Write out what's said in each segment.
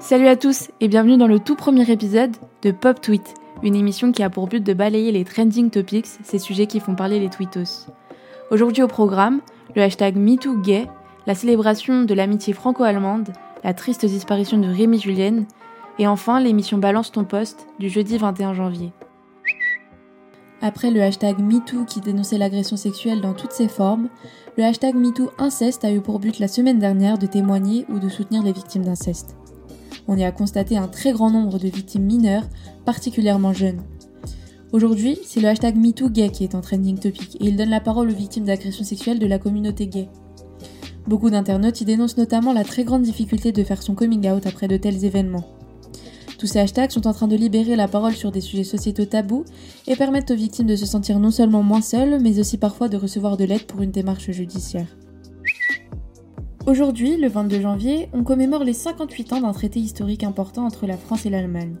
Salut à tous et bienvenue dans le tout premier épisode de Pop Tweet, une émission qui a pour but de balayer les trending topics, ces sujets qui font parler les tweetos. Aujourd'hui au programme, le hashtag MeTooGay, la célébration de l'amitié franco-allemande, la triste disparition de Rémi Julienne, et enfin l'émission Balance ton poste du jeudi 21 janvier. Après le hashtag MeToo qui dénonçait l'agression sexuelle dans toutes ses formes, le hashtag MeToo inceste a eu pour but la semaine dernière de témoigner ou de soutenir les victimes d'inceste on y a constaté un très grand nombre de victimes mineures, particulièrement jeunes. Aujourd'hui, c'est le hashtag MeTooGay qui est en trending topic et il donne la parole aux victimes d'agressions sexuelles de la communauté gay. Beaucoup d'internautes y dénoncent notamment la très grande difficulté de faire son coming out après de tels événements. Tous ces hashtags sont en train de libérer la parole sur des sujets sociétaux tabous et permettent aux victimes de se sentir non seulement moins seules, mais aussi parfois de recevoir de l'aide pour une démarche judiciaire. Aujourd'hui, le 22 janvier, on commémore les 58 ans d'un traité historique important entre la France et l'Allemagne.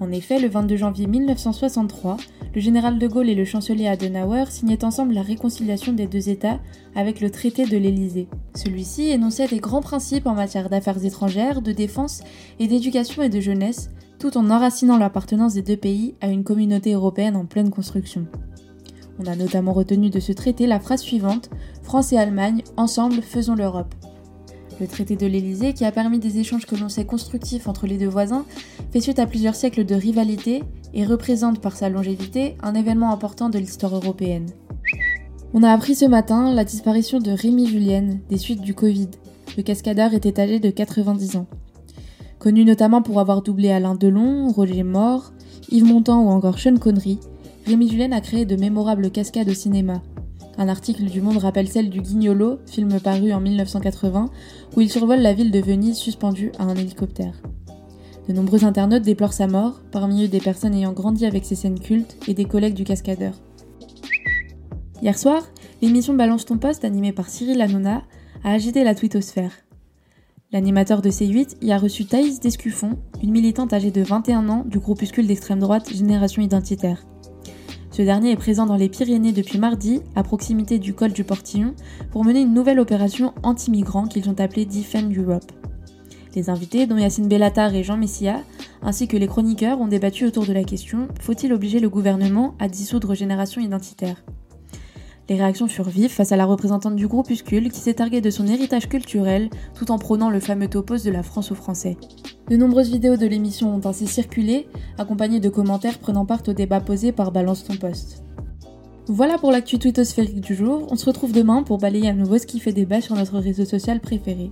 En effet, le 22 janvier 1963, le général de Gaulle et le chancelier Adenauer signaient ensemble la réconciliation des deux États avec le traité de l'Élysée. Celui-ci énonçait des grands principes en matière d'affaires étrangères, de défense et d'éducation et de jeunesse, tout en enracinant l'appartenance des deux pays à une communauté européenne en pleine construction. On a notamment retenu de ce traité la phrase suivante France et Allemagne, ensemble, faisons l'Europe. Le traité de l'Élysée, qui a permis des échanges que l'on sait constructifs entre les deux voisins, fait suite à plusieurs siècles de rivalité et représente par sa longévité un événement important de l'histoire européenne. On a appris ce matin la disparition de Rémi Julienne des suites du Covid. Le cascadeur était âgé de 90 ans. Connu notamment pour avoir doublé Alain Delon, Roger Mort, Yves Montand ou encore Sean Connery, Rémi Julien a créé de mémorables cascades au cinéma. Un article du Monde rappelle celle du Guignolo, film paru en 1980, où il survole la ville de Venise suspendue à un hélicoptère. De nombreux internautes déplorent sa mort, parmi eux des personnes ayant grandi avec ces scènes cultes et des collègues du cascadeur. Hier soir, l'émission Balance ton poste, animée par Cyril Hanouna, a agité la twittosphère. L'animateur de C8 y a reçu Thaïs Descuffon, une militante âgée de 21 ans du groupuscule d'extrême droite Génération Identitaire. Ce dernier est présent dans les Pyrénées depuis mardi, à proximité du col du Portillon, pour mener une nouvelle opération anti-migrants qu'ils ont appelée Defend Europe. Les invités, dont Yacine Bellatar et Jean Messia, ainsi que les chroniqueurs, ont débattu autour de la question faut-il obliger le gouvernement à dissoudre Génération Identitaire? Les réactions furent vives face à la représentante du groupuscule qui s'est targuée de son héritage culturel tout en prônant le fameux topos de la France aux Français. De nombreuses vidéos de l'émission ont ainsi circulé, accompagnées de commentaires prenant part au débat posé par Balance ton poste. Voilà pour l'actu twittosphérique du jour, on se retrouve demain pour balayer à nouveau ce qui fait débat sur notre réseau social préféré.